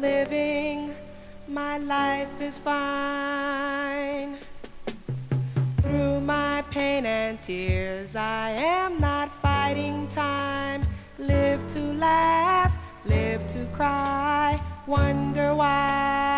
living, my life is fine. Through my pain and tears, I am not fighting time. Live to laugh, live to cry, wonder why.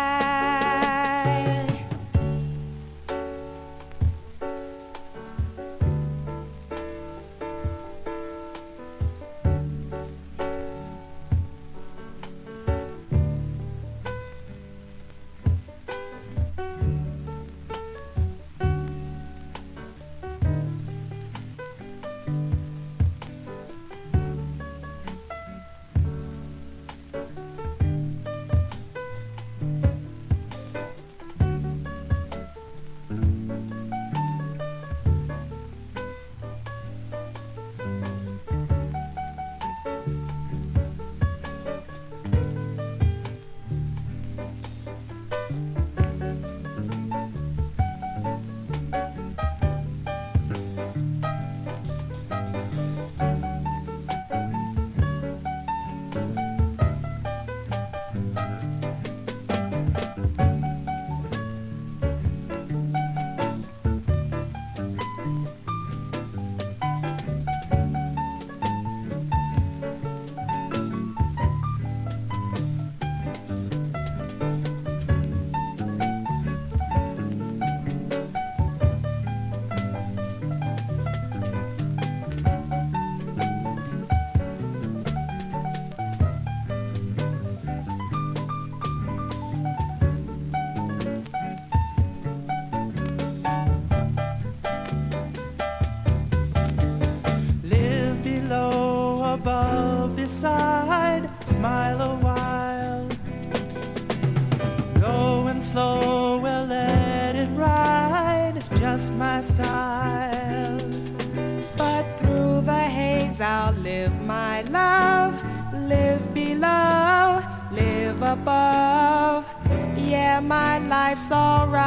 above. Yeah, my life's alright.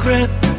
Secret.